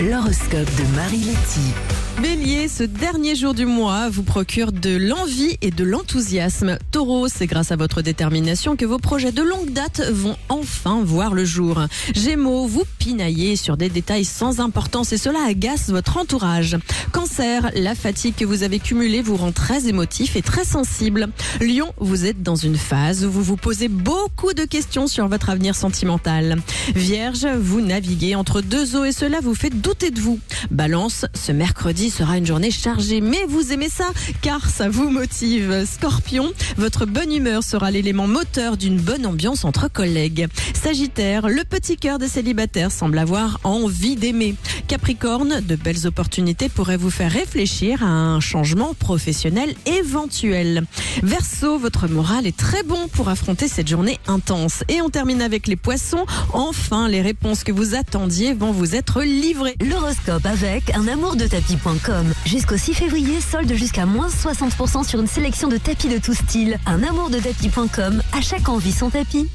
l'horoscope de Marie Letty. Bélier, ce dernier jour du mois vous procure de l'envie et de l'enthousiasme. Taureau, c'est grâce à votre détermination que vos projets de longue date vont enfin voir le jour. Gémeaux, vous pinaillez sur des détails sans importance et cela agace votre entourage. Cancer, la fatigue que vous avez cumulée vous rend très émotif et très sensible. Lion, vous êtes dans une phase où vous vous posez beaucoup de questions sur votre avenir sentimental. Vierge, vous naviguez entre deux eaux et cela vous fait douter de vous. Balance, ce mercredi sera une journée chargée, mais vous aimez ça car ça vous motive. Scorpion, votre bonne humeur sera l'élément moteur d'une bonne ambiance entre collègues. Sagittaire, le petit cœur des célibataires semble avoir envie d'aimer. Capricorne, de belles opportunités pourraient vous faire réfléchir à un changement professionnel éventuel. Verseau, votre moral est très bon pour affronter cette journée intense. Et on termine avec les poissons. Enfin, les réponses que vous attendiez vont vous être livrées. L'horoscope avec un amour de Jusqu'au 6 février, solde jusqu'à moins 60% sur une sélection de tapis de tout style. Un amour de tapis.com. À chaque envie son tapis.